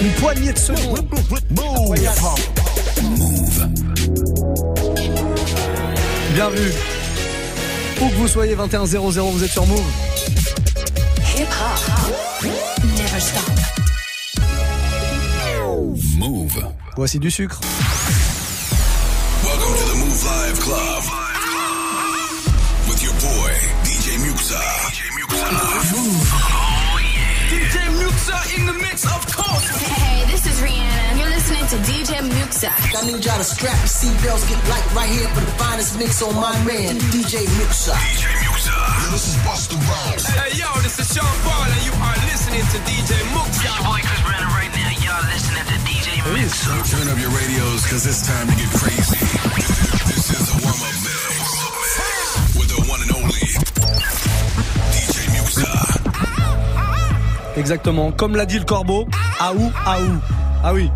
Une poignée de secondes. Move. Bien vu. Où que vous soyez, 21.00, vous êtes sur Move. Hip hop. Never stop. Move. Voici du sucre. Muxxa in the mix, of course. Hey, this is Rihanna. You're listening to DJ Muxxa. I need y'all to strap your seatbelts, get light right here for the finest mix on my man, DJ Muxxa. DJ Muxxa. Yo, this is Busta Rhymes. Hey, yo, this is Sean Paul, and you are listening to DJ Muxxa. Your boy Chris Brown right now. Y'all listening to DJ Muxxa. Turn up your radios, cause it's time to get crazy. This is a Exactement, comme l'a dit le corbeau, aou, aou. Ah oui,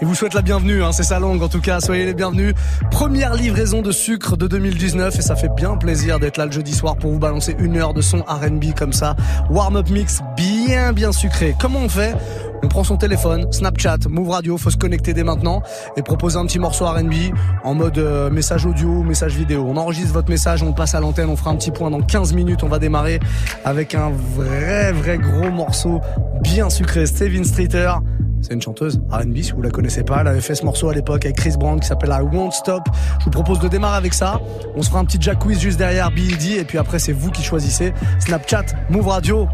il vous souhaite la bienvenue, hein, c'est sa langue en tout cas, soyez les bienvenus. Première livraison de sucre de 2019 et ça fait bien plaisir d'être là le jeudi soir pour vous balancer une heure de son RB comme ça. Warm-up mix bien bien sucré. Comment on fait on prend son téléphone, Snapchat, Move Radio, faut se connecter dès maintenant et proposer un petit morceau R&B en mode euh, message audio, message vidéo. On enregistre votre message, on passe à l'antenne, on fera un petit point dans 15 minutes, on va démarrer avec un vrai vrai gros morceau bien sucré. Steven Streeter, c'est une chanteuse R&B si vous la connaissez pas. Elle avait fait ce morceau à l'époque avec Chris Brown qui s'appelle I Won't Stop. Je vous propose de démarrer avec ça. On se fera un petit Jack Quiz juste derrière B.E.D. et puis après c'est vous qui choisissez. Snapchat, Move Radio.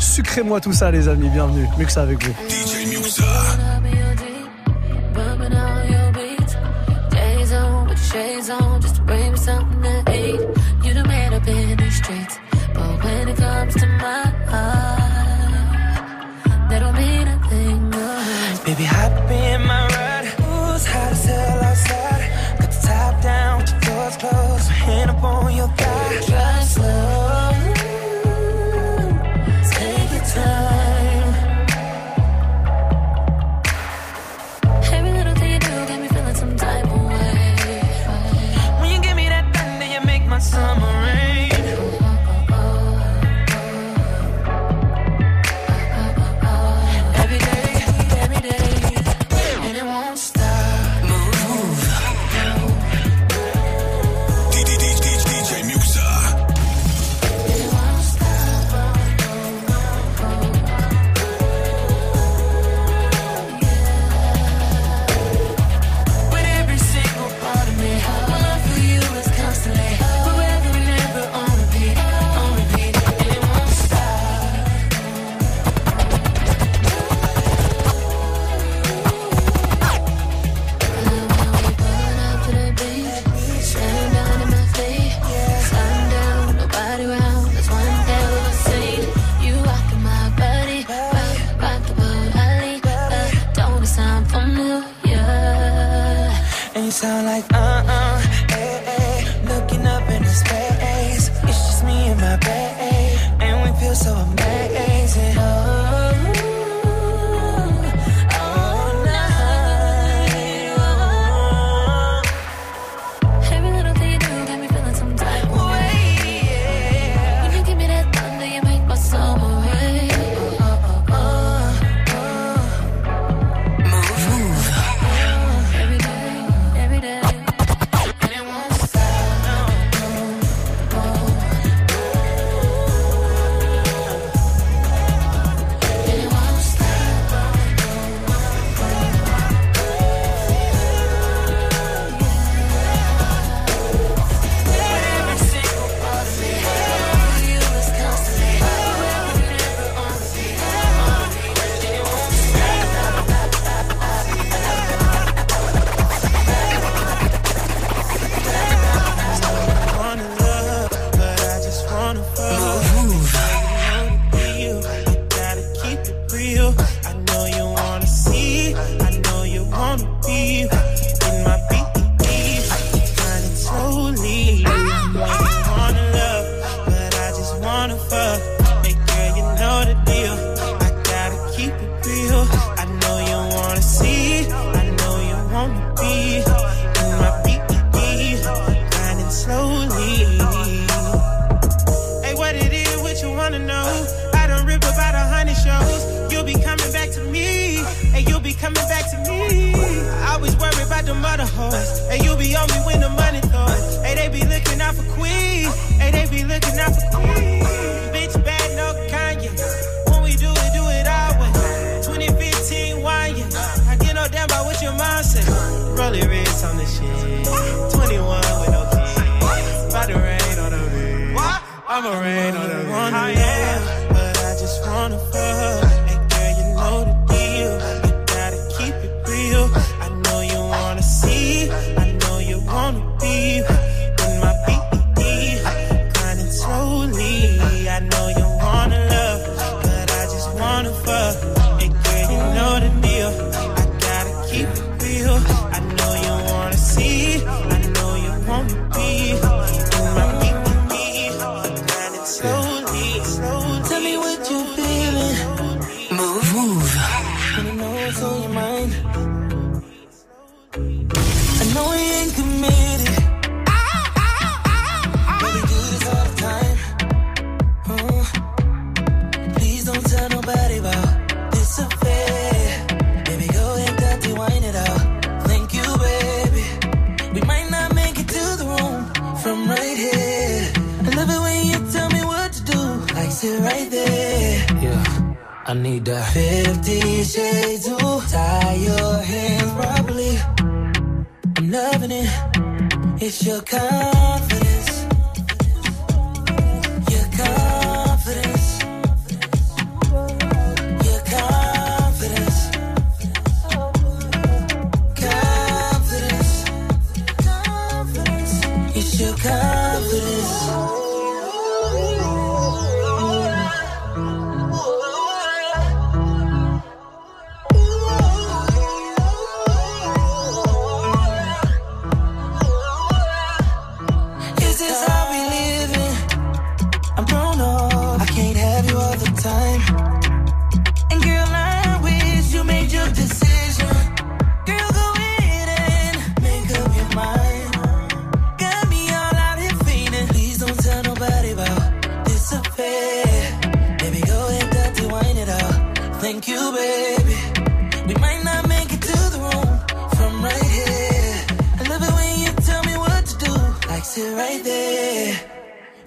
Sucrez-moi tout ça, les amis. Bienvenue. Muxa avec vous.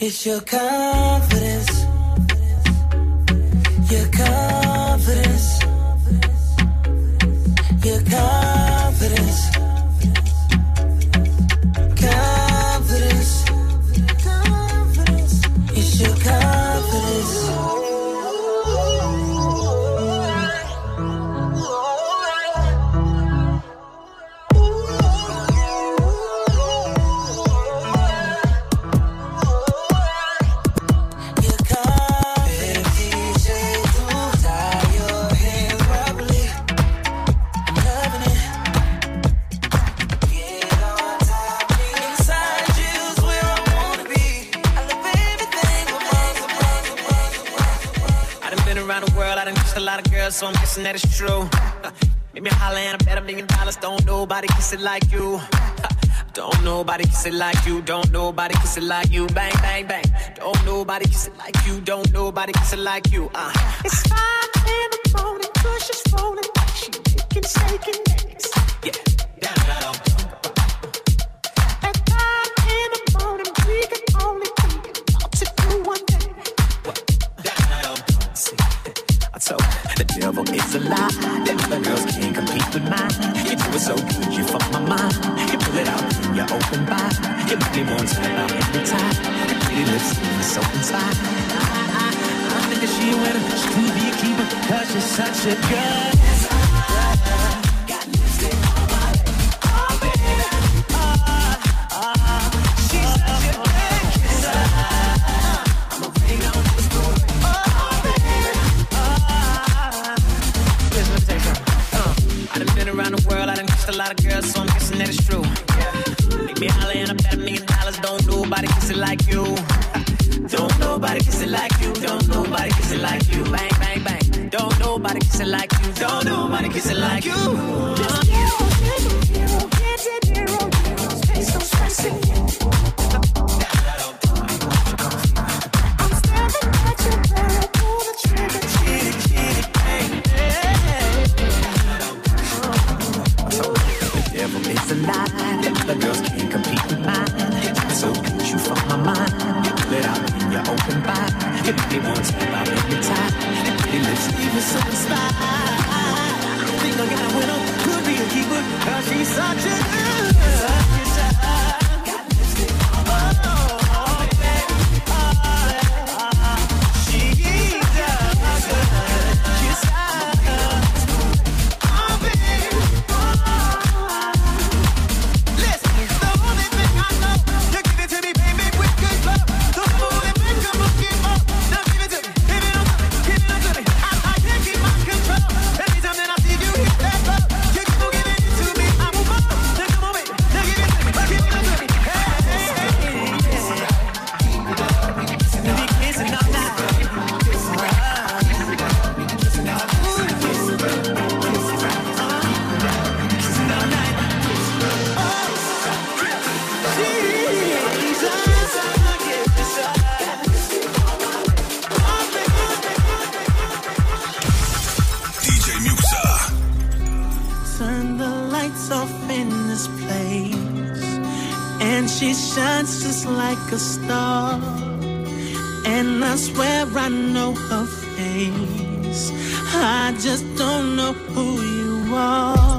It's your confidence. Your confidence. Your confidence. Confidence. It's your confidence. So I'm guessing that it's true. Maybe holla and I bet a million dollars. Don't nobody kiss it like you. Don't nobody kiss it like you. Don't nobody kiss it like you. Bang, bang, bang. Don't nobody kiss it like you. Don't nobody kiss it like you. Uh. It's five in the morning, push rolling. She making, shaking legs. Is a lie. Them other girls can't compete with mine. You do it so good, you fuck my mind. You pull it out, you open by. You make me want to out every time. Your pretty lips, are so inside. I, I, I think that she a winner. Be a keeper, cause she's such a good. So I'm guessing that it's true. Make me holler and I bet a million dollars. Don't nobody kiss it like you. Don't nobody kiss it like you. Don't nobody kiss it like you. Bang, bang, bang. Don't nobody kiss it like you. Don't nobody kiss it like you. Just hero, It might be one time I'm hypnotized. Your pretty me satisfied. I think I got a winner. Could be a keeper. Cause she's such a. I just don't know who you are.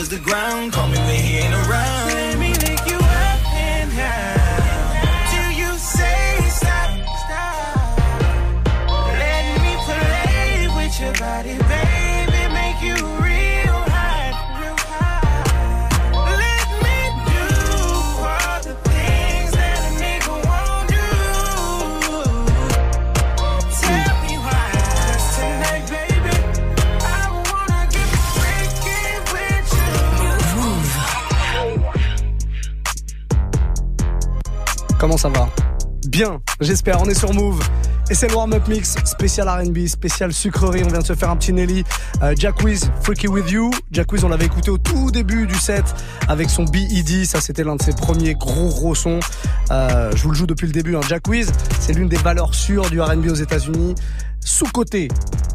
We low as the ground. Call me when he ain't around. Comment ça va Bien, j'espère. On est sur Move. Et c'est le warm-up mix spécial R&B, spécial sucrerie. On vient de se faire un petit Nelly. Euh, Jack Wiz, Freaky With You. Jack Wiz, on l'avait écouté au tout début du set avec son BED. Ça, c'était l'un de ses premiers gros gros sons. Euh, je vous le joue depuis le début. Hein. Jack Wiz, c'est l'une des valeurs sûres du R&B aux États-Unis. Sous-côté,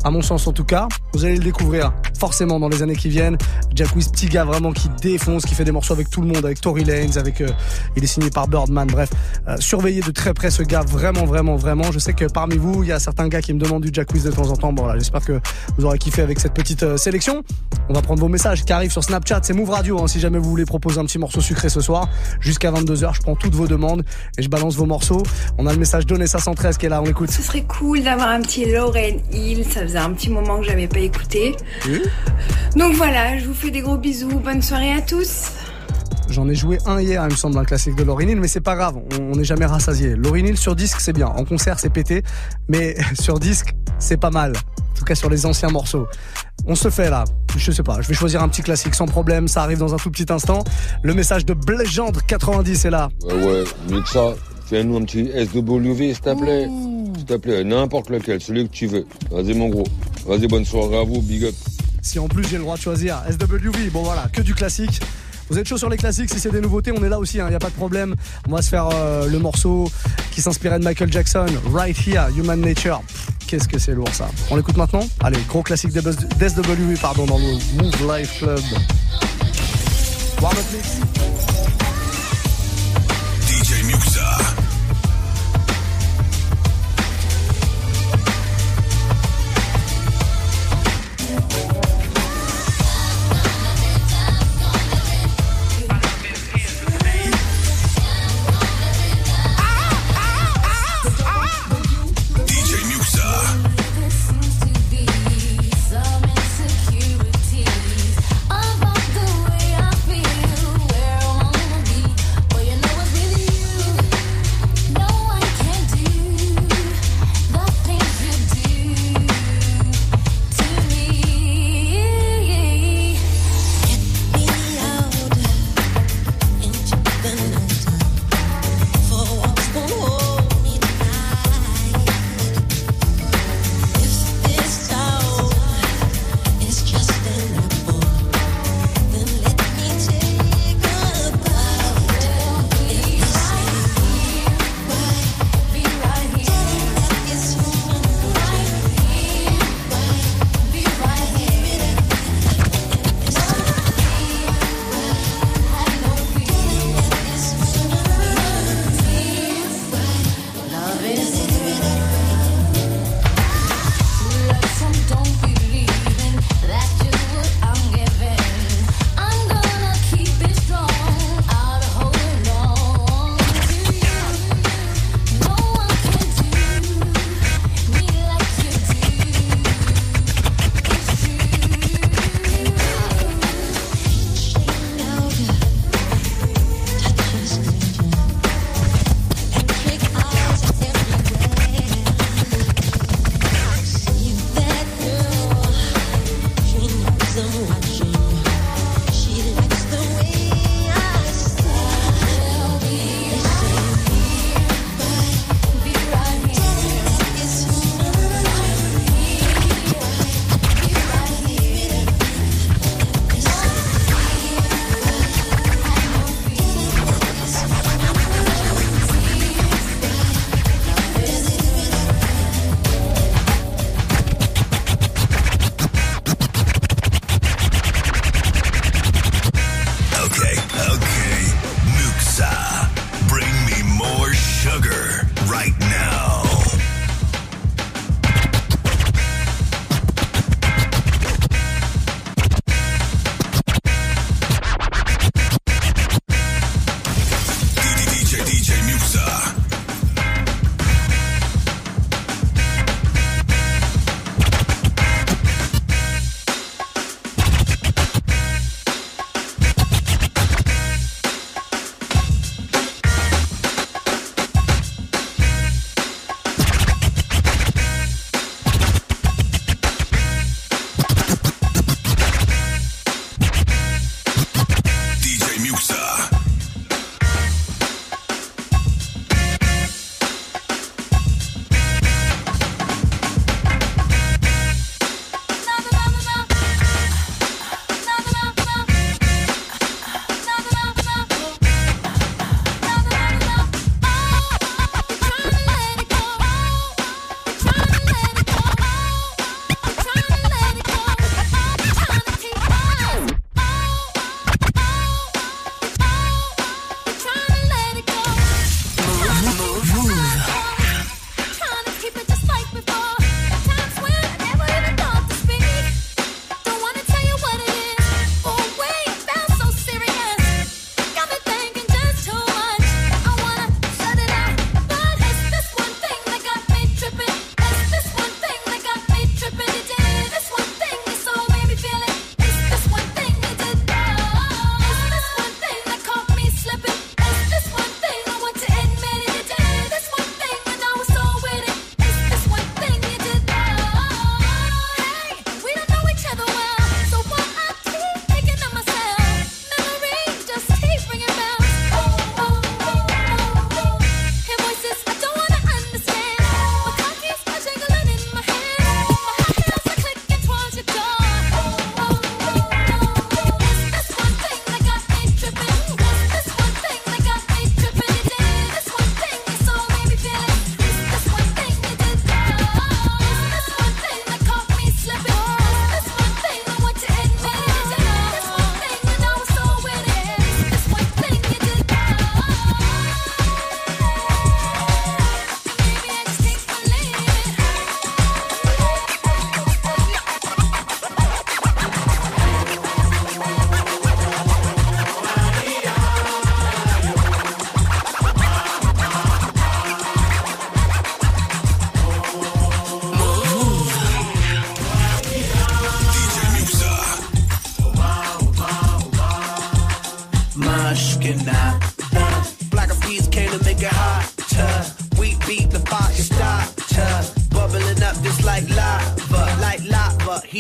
à mon sens en tout cas. Vous allez le découvrir forcément dans les années qui viennent. Jack Wiz, petit gars vraiment qui défonce, qui fait des morceaux avec tout le monde, avec Tory Lanez, avec euh, il est signé par Birdman. Bref, euh, surveillez de très près ce gars, vraiment, vraiment, vraiment. Je sais que parmi vous, il y a certains gars qui me demandent du Jack Wiz de temps en temps. Bon, voilà, j'espère que vous aurez kiffé avec cette petite euh, sélection. On va prendre vos messages qui arrivent sur Snapchat, c'est Move Radio. hein, si jamais vous voulez proposer un petit morceau sucré ce soir, jusqu'à 22h, je prends toutes vos demandes et je balance vos morceaux. On a le message d'Onessa 113 qui est là, on l'écoute. Ce serait cool d'avoir un petit Lauren Hill, ça faisait un petit moment que j'avais pas écouté. Donc voilà, je vous fais des gros bisous, bonne soirée à tous. J'en ai joué un hier, il me semble, un classique de Lauryn Hill, mais c'est pas grave, on n'est jamais rassasié. Lauryn Hill sur disque, c'est bien. En concert, c'est pété, mais sur disque, c'est pas mal. En tout cas, sur les anciens morceaux. On se fait là. Je sais pas, je vais choisir un petit classique sans problème, ça arrive dans un tout petit instant. Le message de Blégendre 90 est là. Ouais, ouais, mieux que ça, fais-nous un petit SWV, s'il te plaît. S'il te plaît, n'importe lequel, celui que tu veux. Vas-y, mon gros. Vas-y, bonne soirée à vous, big up. Si en plus j'ai le droit de choisir SWV, bon voilà, que du classique. Vous êtes chaud sur les classiques, si c'est des nouveautés, on est là aussi, il n'y a pas de problème. On va se faire euh, le morceau qui s'inspirait de Michael Jackson, Right Here, Human Nature. Qu'est-ce que c'est lourd ça. On l'écoute maintenant Allez, gros classique des d'SWV, pardon, dans le Move Life Club. Warm up mix.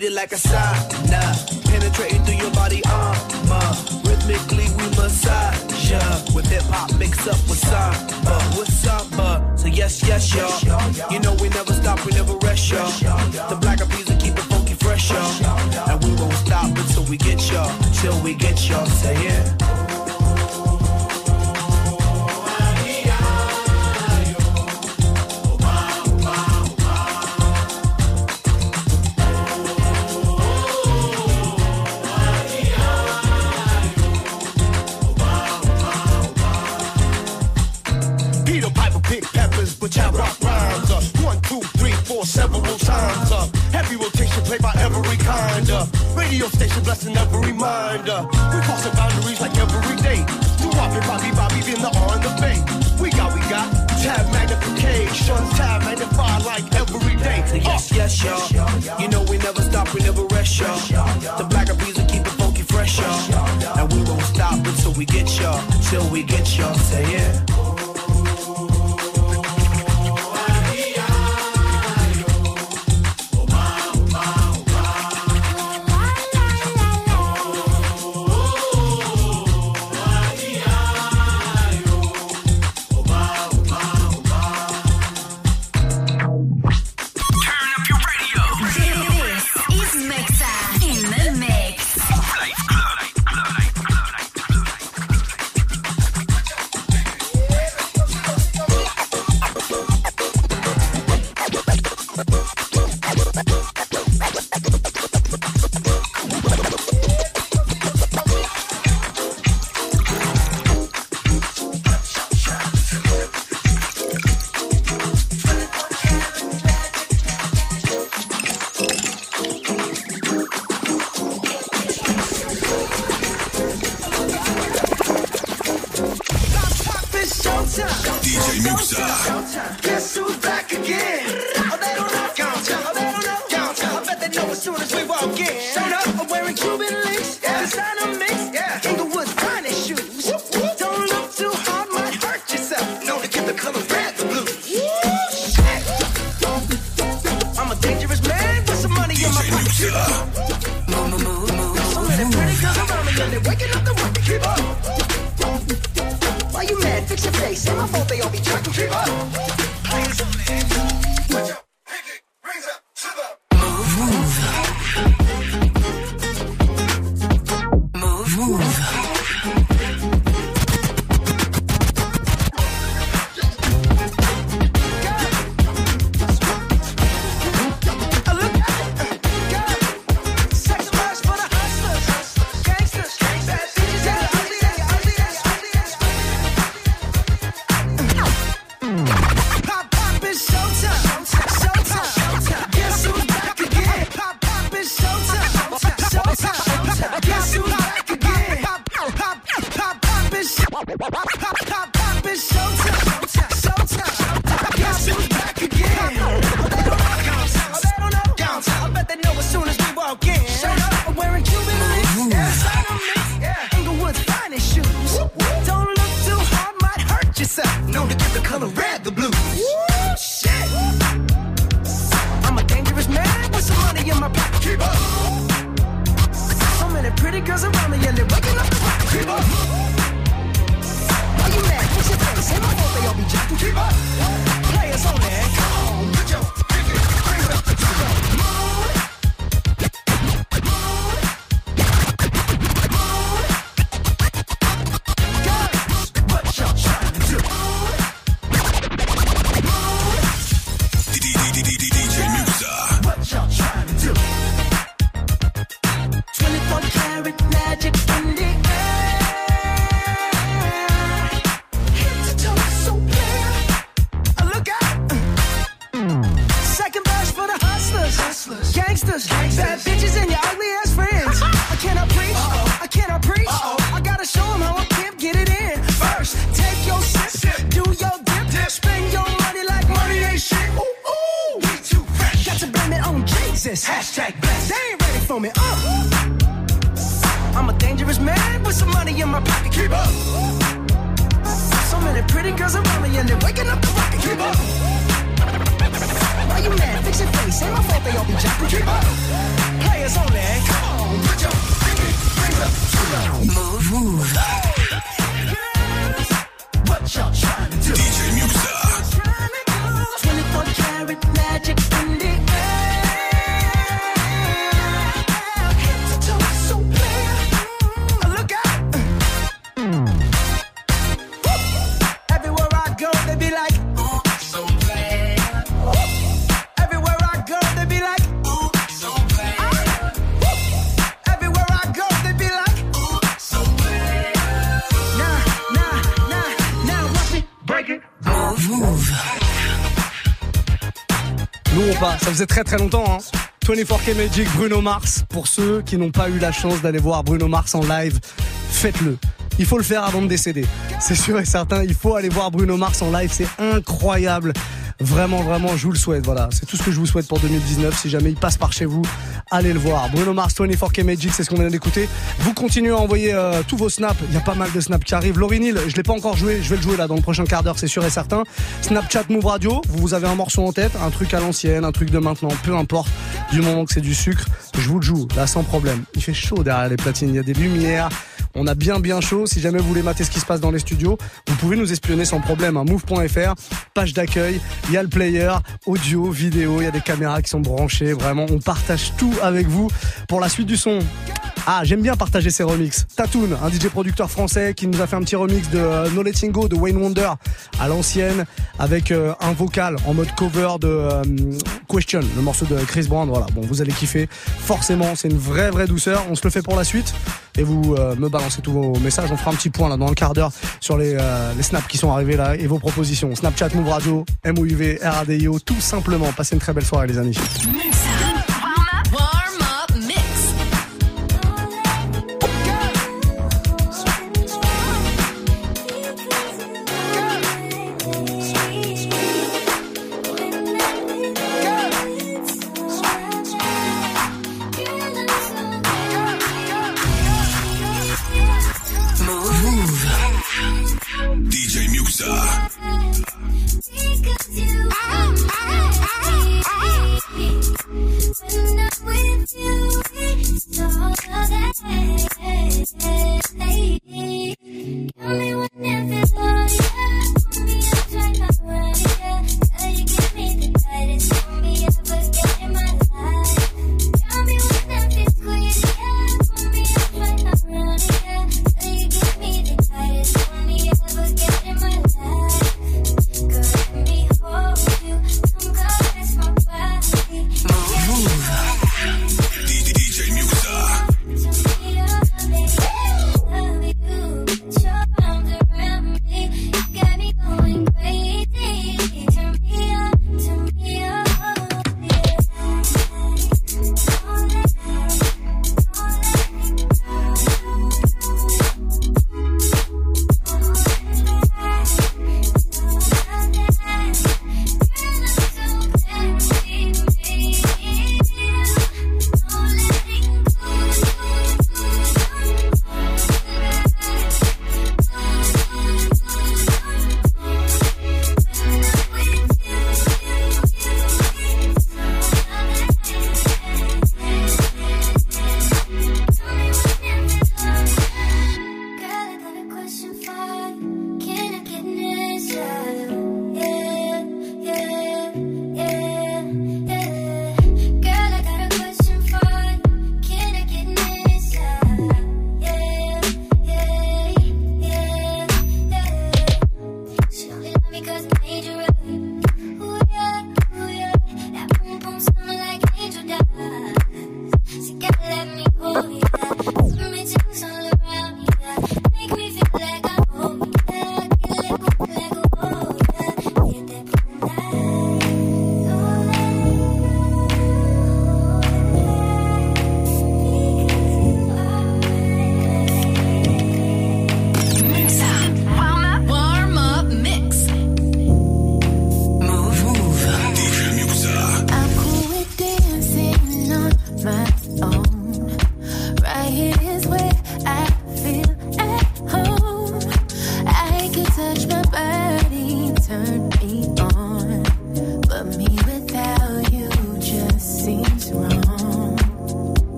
beat it like a sauna. Penetrating through your body armor. Rhythmically we massage ya. With hip hop mixed up with samba, with samba. So yes, yes, y'all. You know we never stop, we never rest, y'all. The black and will keep the funky fresh, y'all. And we won't stop until we get y'all, till we get y'all. Say yeah. wearing Cuban ça faisait très très longtemps hein. 24K Magic, Bruno Mars. Pour ceux qui n'ont pas eu la chance d'aller voir Bruno Mars en live, faites-le. Il faut le faire avant de décéder. C'est sûr et certain, il faut aller voir Bruno Mars en live, c'est incroyable. Vraiment, vraiment, je vous le souhaite. Voilà, c'est tout ce que je vous souhaite pour 2019. Si jamais il passe par chez vous, allez le voir. Bruno Mars, 24K Magic, c'est ce qu'on vient d'écouter. Vous continuez à envoyer euh, tous vos snaps. Il y a pas mal de snaps qui arrivent. Laurie Neal, je l'ai pas encore joué. Je vais le jouer là dans le prochain quart d'heure, c'est sûr et certain. Snapchat Move Radio. Vous, avez un morceau en tête, un truc à l'ancienne, un truc de maintenant, peu importe. Du moment que c'est du sucre, je vous le joue là sans problème. Il fait chaud derrière les platines. Il y a des lumières. On a bien bien chaud. Si jamais vous voulez mater ce qui se passe dans les studios, vous pouvez nous espionner sans problème. Hein. Move.fr, page d'accueil, il y a le player, audio, vidéo, il y a des caméras qui sont branchées. Vraiment, on partage tout avec vous pour la suite du son. Ah, j'aime bien partager ces remixes. Tatoon, un DJ producteur français qui nous a fait un petit remix de euh, No Letting Go de Wayne Wonder à l'ancienne avec euh, un vocal en mode cover de euh, Question, le morceau de Chris Brown. Voilà, bon, vous allez kiffer. Forcément, c'est une vraie vraie douceur. On se le fait pour la suite et vous me balancez tous vos messages. On fera un petit point là dans un quart d'heure sur les, euh, snaps qui sont arrivés là et vos propositions. Snapchat, Move Radio, MOUV, RADIO, tout simplement. Passez une très belle soirée les amis.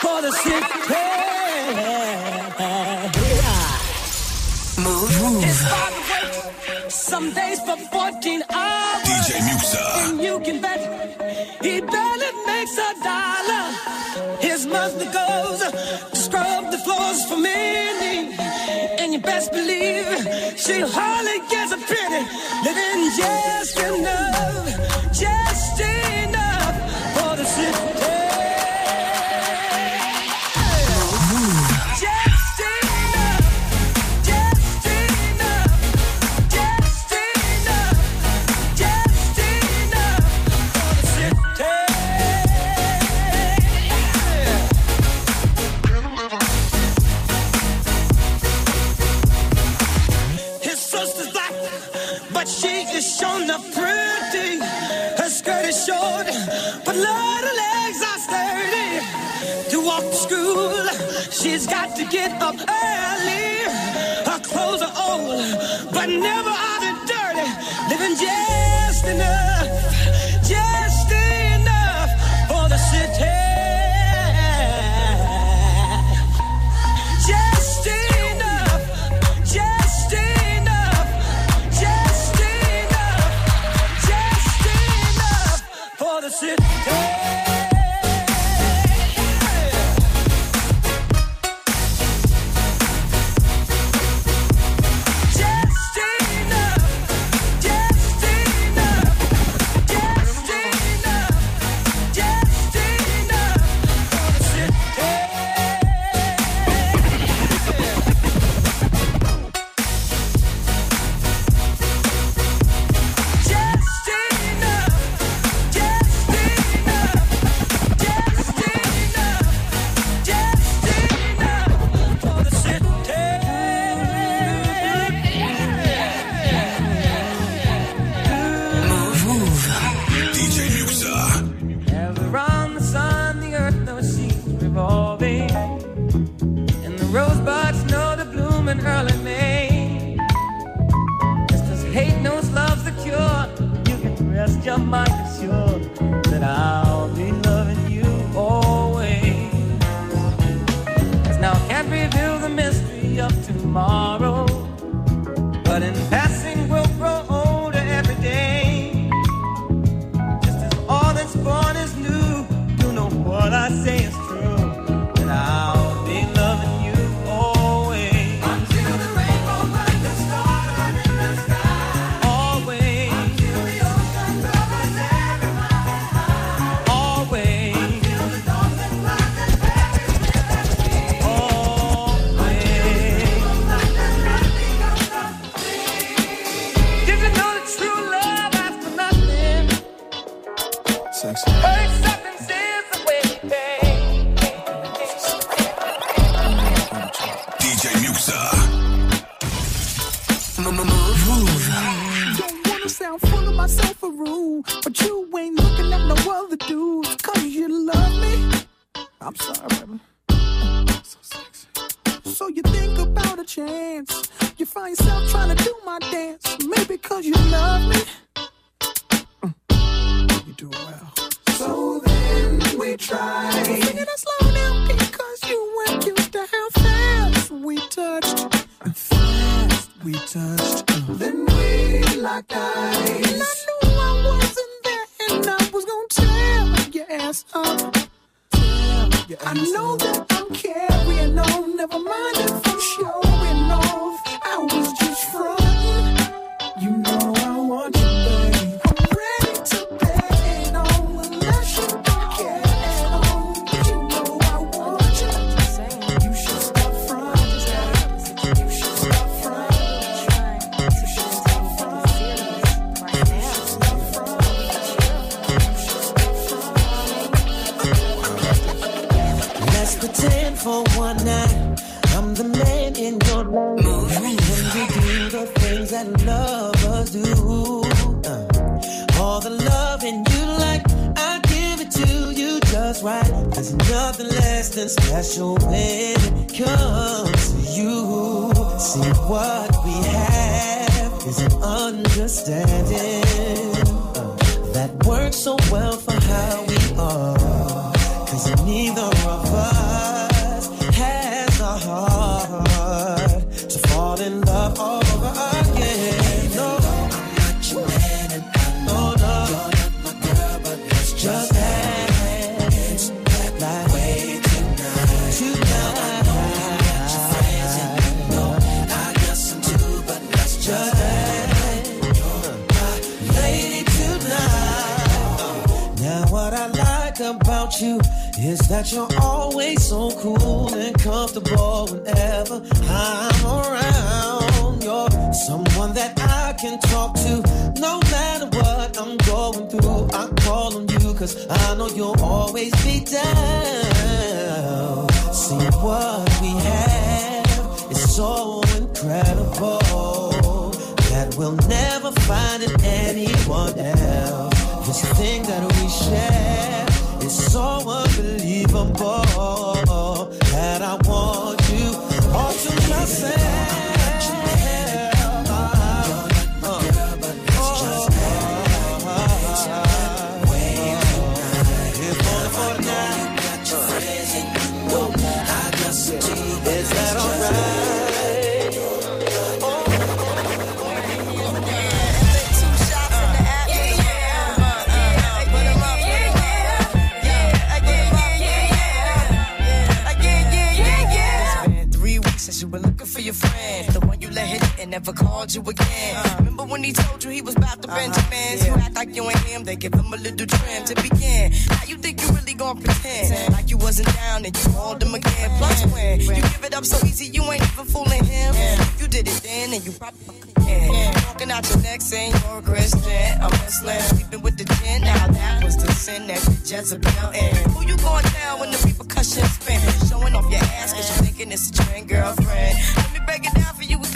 for the sick. Move. It's some days for 14 hours. DJ Muxxa. And you can bet he barely makes a dollar. His mother goes to scrub the floors for me. And you best believe she hardly gets a penny. Living just enough. Just to get up early. Her clothes are old, but never are they dirty. Living just enough. And fast we touched, then we locked eyes. And I knew I wasn't there, and I was gonna tear your ass up. Your ass I know up. that I'm carrying on, never mind if I'm showing off. I was just frozen. right. There's nothing less than special when it comes to you. See, what we have is an understanding uh, that works so well for how we are. Cause neither of us is that you're always so cool and comfortable whenever I'm around. You're someone that I can talk to no matter what I'm going through. I call on you cause I know you'll always be down. See what we have is so incredible that we'll never find in anyone else. This thing that we share is so unbelievable that I want you all to myself. Never called you again. Uh-huh. Remember when he told you he was about to uh-huh. Benjamins? You act like you ain't him, they give him a little trim to begin. How you think you really gonna pretend? Like you wasn't down and you called him again. Plus when you give it up so easy, you ain't even fooling him. If you did it then, and you probably again. Walking out your neck saying you're a Christian. I'm Muslim, sleeping with the gin. Now that was the sin that Jezebel in. Who you going down when the repercussions spin? Showing off your ass cause you thinking it's a trend girlfriend. Let me break it down for you again. You know I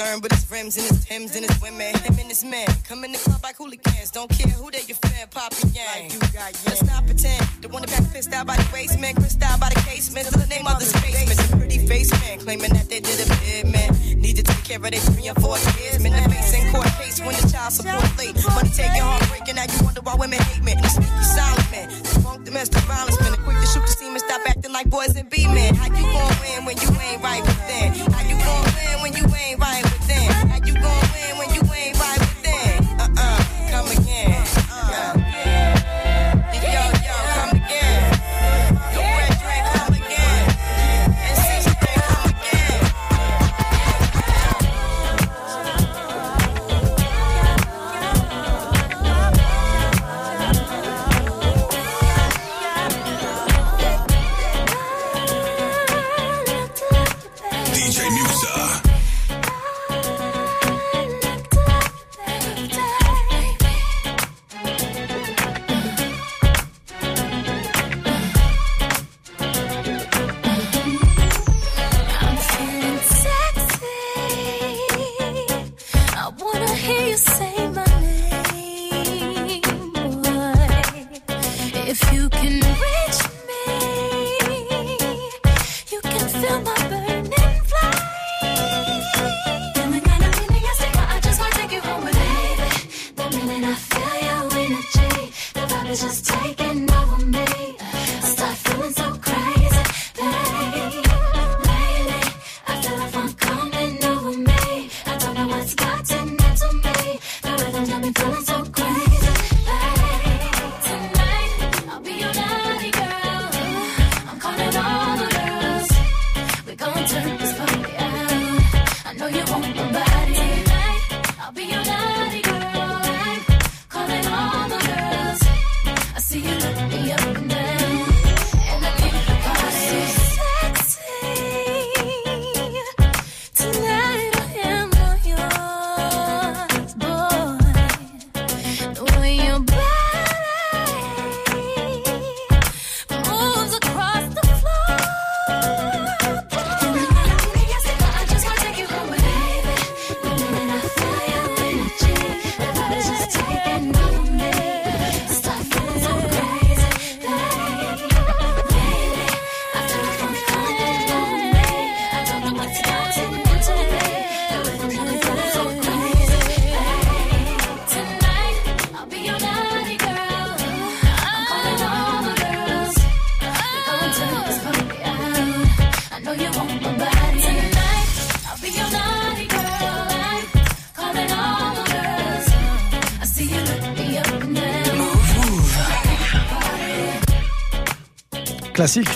Concerned with his rims and his Timbs and his women. Him and his men. Come in the club like hooligans. Don't care who they your fan. Poppin' gang. Let's not pretend. The one that got pissed out by the basement. Crissed out by the casement. Still the name of the basement. The pretty face man. Claiming that they did a bid, man. Need to take care of their three and four kids. Men the face in court case when the child support late. Money taking, heart breaking. Now you wonder why women hate men. The sneaky silent man. The funk domestic violence man. The quick to shoot the semen. Stop acting like boys and be men. How you gon' win when you ain't right within? How you gon' Classique.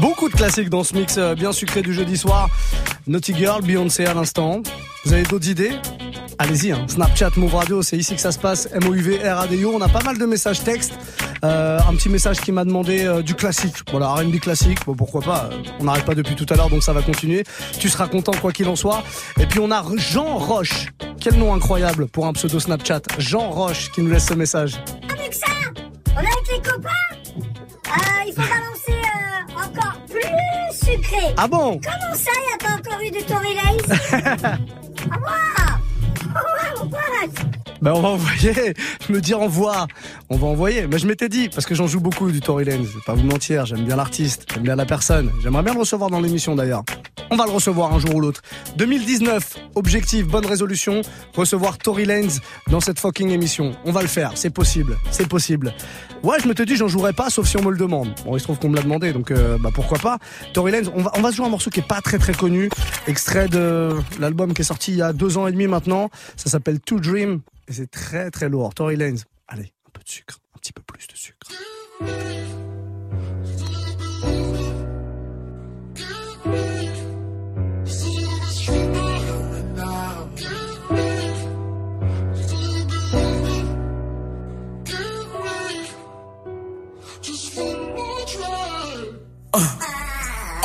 Beaucoup de classiques dans ce mix euh, bien sucré du jeudi soir. Naughty Girl, Beyoncé à l'instant. Vous avez d'autres idées? Allez-y, hein. Snapchat, Move Radio, c'est ici que ça se passe. M-O-U-V-R-A-D-I-O. On a pas mal de messages textes. Euh, un petit message qui m'a demandé euh, du classique. Voilà, R&B classique. Bon, pourquoi pas. On n'arrête pas depuis tout à l'heure, donc ça va continuer. Tu seras content quoi qu'il en soit. Et puis on a Jean Roche. Quel nom incroyable pour un pseudo Snapchat. Jean Roche qui nous laisse ce message. Sucré. Ah bon Comment ça, y a pas encore eu de Tory Lace Ah ouais Ah ouais, mon pote Ben on va envoyer. Je me dis envoie. On va envoyer. Mais je m'étais dit, parce que j'en joue beaucoup du Tory Lanez. Je vais pas vous mentir, j'aime bien l'artiste, j'aime bien la personne. J'aimerais bien le recevoir dans l'émission d'ailleurs. On va le recevoir un jour ou l'autre. 2019, objectif, bonne résolution, recevoir Tory Lanez dans cette fucking émission. On va le faire, c'est possible, c'est possible. Ouais, je me te dis, j'en jouerai pas, sauf si on me le demande. Bon, il se trouve qu'on me l'a demandé, donc euh, bah pourquoi pas. Tory Lanez, on va, on va se jouer un morceau qui est pas très très connu, extrait de l'album qui est sorti il y a deux ans et demi maintenant. Ça s'appelle To Dream et c'est très très lourd. Tory Lanez, allez, un peu de sucre, un petit peu plus de sucre. Uh.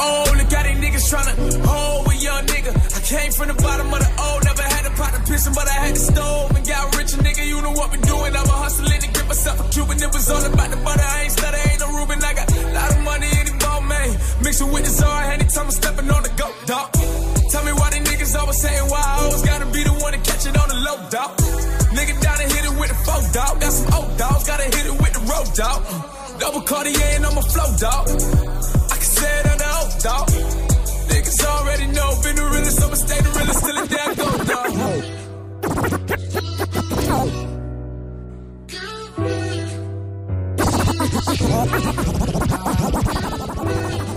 Oh, look how these niggas tryna hold a young nigga. I came from the bottom of the O, never had a pot to pissin', but I had the stove and got rich. And nigga, you know what we doing. I'm a hustling to get myself a Cuban. It was all about the butter. I ain't stutter, ain't no Ruben. I got a lot of money in the ball, man. Mixing with the czar, anytime I'm stepping on the go, dog. Tell me why these niggas always saying why I always gotta be the one to catch it on the low, dog. Nigga down and hit it with the four, dog. Got some old dogs, gotta hit it with the road, dog. Double Cartier and I'm a flow, dog. I can say it under oath, dog. Niggas already know, been the realest, I'ma stay the realest till the day I go, dog. I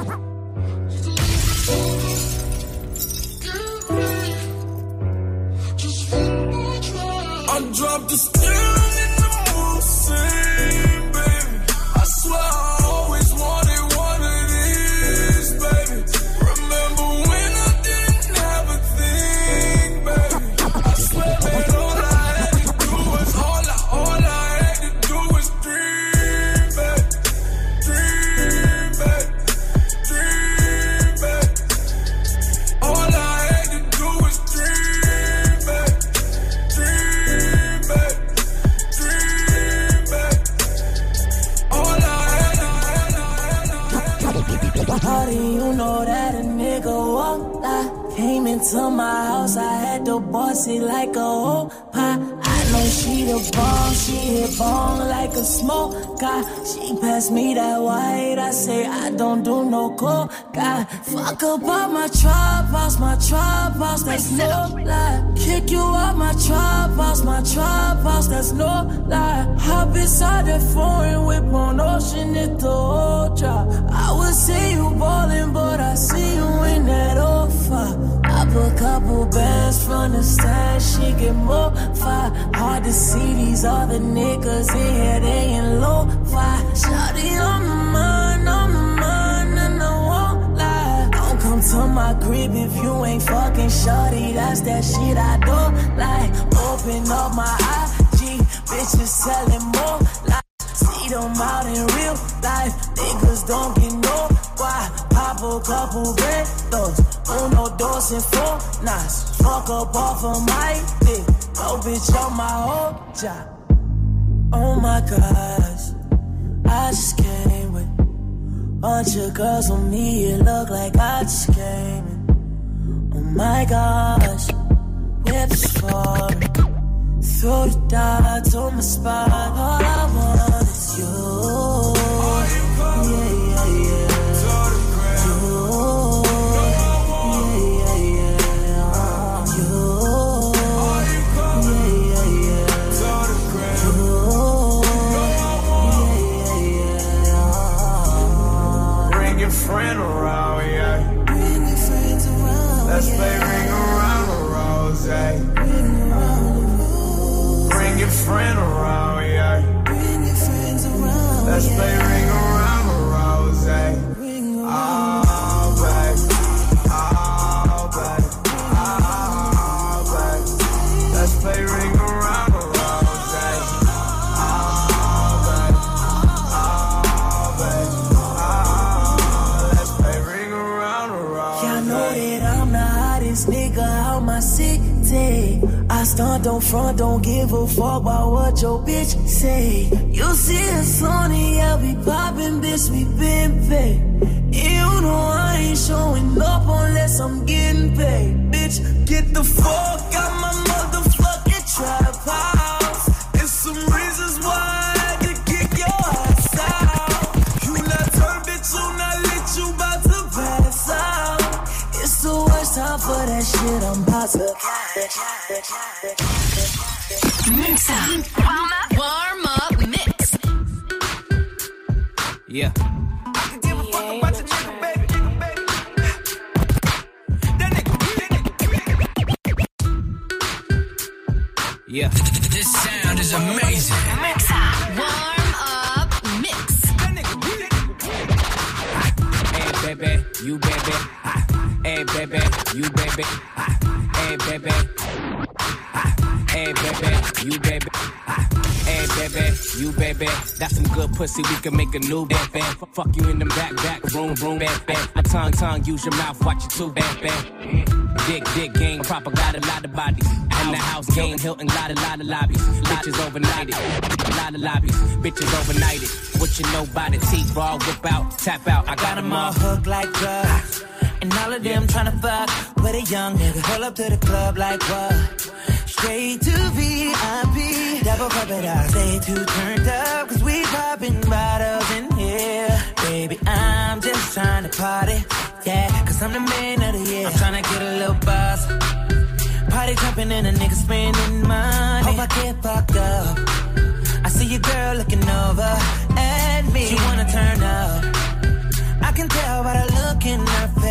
that's no lie. Kick you out my house, my house, that's no lie. Hop inside that foreign whip on ocean, it the whole. I would see you ballin', but I see you in that offer. I put couple bands from the stand, she get more fire. Hard to see these other niggas in here, they in low fi. Shawty on my to my crib if you ain't fucking shawty. That's that shit I don't like. Open up my IG, bitches selling more like. See them out in real life, niggas don't get no why. Pop a couple bandos, uno, dos, and four nights. Fuck up off of my dick, no bitch on my whole job. Oh my gosh, I just came bunch of girls on me. It look like I just came in. Oh my gosh, whips me. Throw the dots on my spot. All I want is you. Yeah. Friend around, yeah. Bring your friends around. Let's I stunt, don't front, don't give a fuck about what your bitch say. You see us on the yeah, we poppin', bitch, we been paid. You know I ain't showing up unless I'm getting paid. Bitch, get the fuck out my motherfucking trap house. There's some reasons why I to kick your ass out. You not turn, bitch, you not lit, you to pass out. It's the worst time for that shit, I'm about to. Mix up. Warm up. Warm up mix. Yeah. Yeah. This sound is amazing. Mix up. Warm up mix. Hey baby, you baby. Hey baby, you baby. Hey baby. Hey baby, you baby. Hey baby, you baby. That's some good pussy. We can make a new bad. Fuck you in the back back room room bad. I tongue tongue. Use your mouth. Watch it too bad. Dick dick game proper. Got a lot of bodies. In the house game Hilton. Lot a lot of lobbies. Bitches overnighted. Lot of lobbies. Bitches overnighted. What you know about it? T-ball whip out, tap out. I got 'em all hooked like drugs. And all of them tryna fuck with a young nigga. Pull up to the club like what? Straight to VIP. Double cup it up. Stay too turned up. Cause we popping bottles in here. Baby, I'm just trying to party. Yeah, cause I'm the man of the year. I'm tryna get a little buzz. Party jumping and a nigga spending money. Hope I get fucked up. I see your girl looking over at me. She wanna turn up. I can tell by the look in her face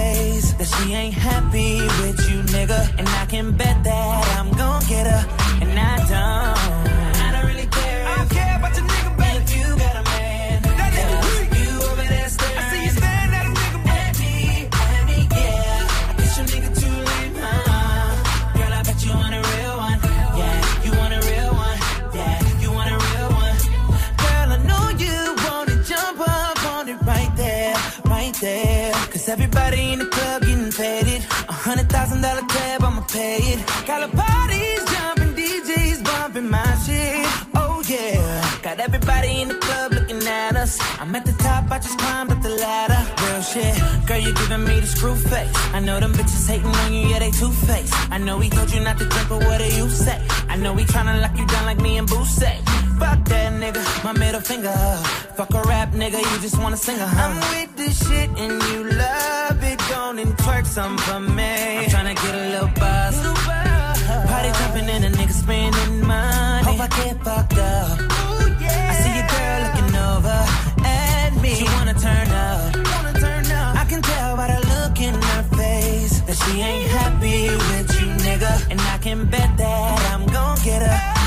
that she ain't happy with you, nigga. And I can bet that I'm gon' get her. And I don't. I don't really care. I don't care about your nigga, baby. If you got a man, that nigga You over there staring. I see you staring at a nigga, at me, at me, yeah. I guess your nigga too late, huh? Girl, I bet you want a real one. Yeah, you want a real one. Yeah, you want a real one. Girl, I know you wanna jump up on it right there, right there. Cause everybody club getting faded. A hundred thousand dollar tab, I'ma pay it. Got a parties jumping, DJs bumping my shit. Oh yeah. Got everybody in the club looking at us. I'm at the top, I just climbed up the ladder. Real shit. Girl, you giving me the screw face. I know them bitches hating on you, yeah, they two faced. I know he told you not to drink, but what do you say? I know he tryna lock you down like me and Boo say. Fuck that nigga, my middle finger. Fuck a rap nigga, you just wanna sing a huh? I'm with this shit and you love Go and twerk some for me. I'm tryna get a little buzz. Party jumping and a nigga spending money. Hope I get fucked up. I see your girl looking over at me. She wanna turn up. I can tell by the look in her face that she ain't happy with you, nigga. And I can bet that I'm gon' get her.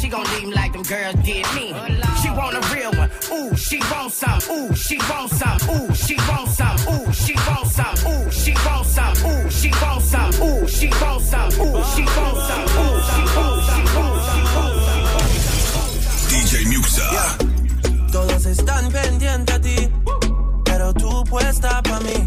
She gon' leave him like them girls did me. She want a real one. Ooh, she want some. Ooh, she want some. Ooh, she want some. Ooh, she want some. Ooh, she want some. Ooh, she want some. Ooh, she want some. Ooh, she want some. Ooh, she want some. Ooh, DJ Muxxa. Todos están pendientes a ti, pero tú puesta pa' mí.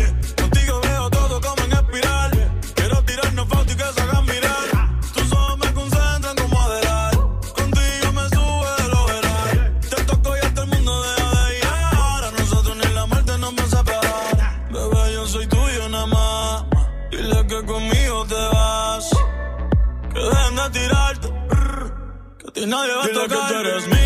Nadie va a tocar. que tú eres mía, mía,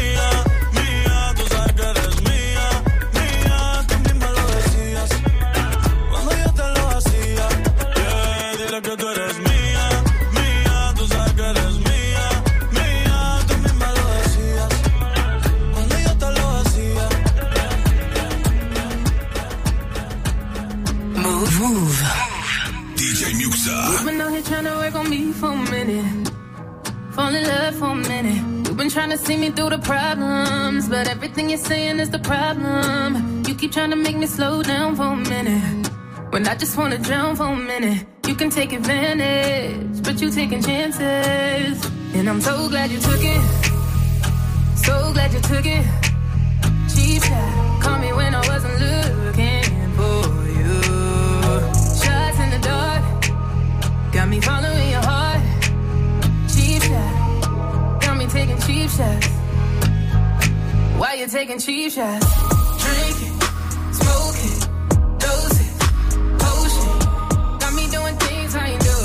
everything you're saying is the problem. You keep trying to make me slow down for a minute. When I just wanna drown for a minute. You can take advantage, but you're taking chances. And I'm so glad you took it. So glad you took it. Cheap shot. Call me when I wasn't looking for you. Shots in the dark. Got me following your heart. Cheap shot. Got me taking cheap shots. Why you taking cheap shots? Drink it, smoke it, dose it, potion. Got me doing things I ain't do.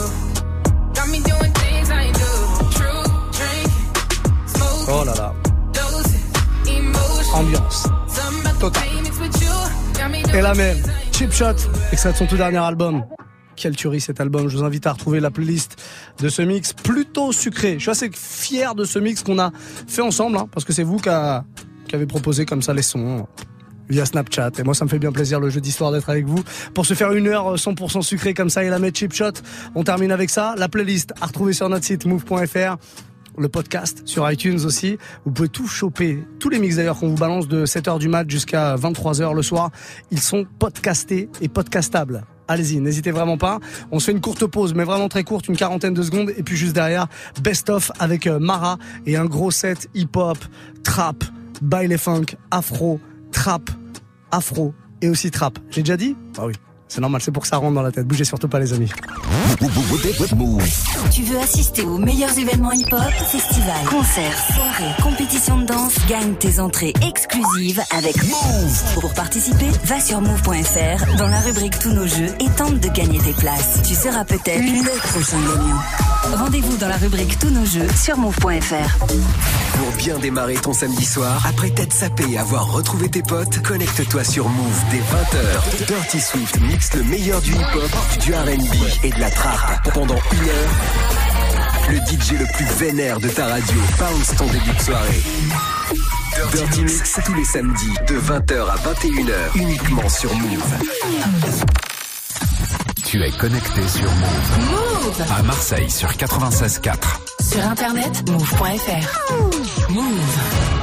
Got me doing things I ain't do. True, drink it, smoke Oh là là. it, dose it, emotion. Ambiance. Total. Et la même, Chip Shot, extrait de son tout dernier album. Quelle tuerie cet album. Je vous invite à retrouver la playlist de ce mix plutôt sucré. Je suis assez fier de ce mix qu'on a fait ensemble, hein, parce que c'est vous qui, a- qui avez proposé comme ça les sons via Snapchat. Et moi, ça me fait bien plaisir le jeudi soir d'être avec vous pour se faire une heure 100% sucrée comme ça et la mettre Chip Shot. On termine avec ça. La playlist à retrouver sur notre site move.fr le podcast sur iTunes aussi. Vous pouvez tout choper. Tous les mix d'ailleurs qu'on vous balance de 7h du mat jusqu'à 23h le soir, ils sont podcastés et podcastables. Allez-y, n'hésitez vraiment pas. On se fait une courte pause, mais vraiment très courte, une quarantaine de secondes. Et puis juste derrière, best of avec euh, Mara et un gros set hip-hop, trap, baile funk, afro, trap, afro et aussi trap. J'ai déjà dit Ah oui. C'est normal, c'est pour que ça rentre dans la tête. Bougez surtout pas les amis. Tu veux assister aux meilleurs événements hip-hop, concerts, soirées, compétitions de danse Gagne tes entrées exclusives avec Move. Pour participer, va sur move.fr dans la rubrique Tous nos jeux et tente de gagner tes places. Tu seras peut-être le prochain gagnant. Rendez-vous dans la rubrique Tous nos jeux sur move.fr. Pour bien démarrer ton samedi soir, après t'être sapé et avoir retrouvé tes potes, connecte-toi sur Move dès 20h. Dirty Swift mixe le meilleur du hip-hop, du R&B et de la trap. Pendant une heure, le DJ le plus vénère de ta radio bounce ton début de soirée. Dirty Mix tous les samedis de 20h à 21h uniquement sur Move. Tu es connecté sur Move. Move À Marseille sur 96.4. Sur internet, move.fr. Move.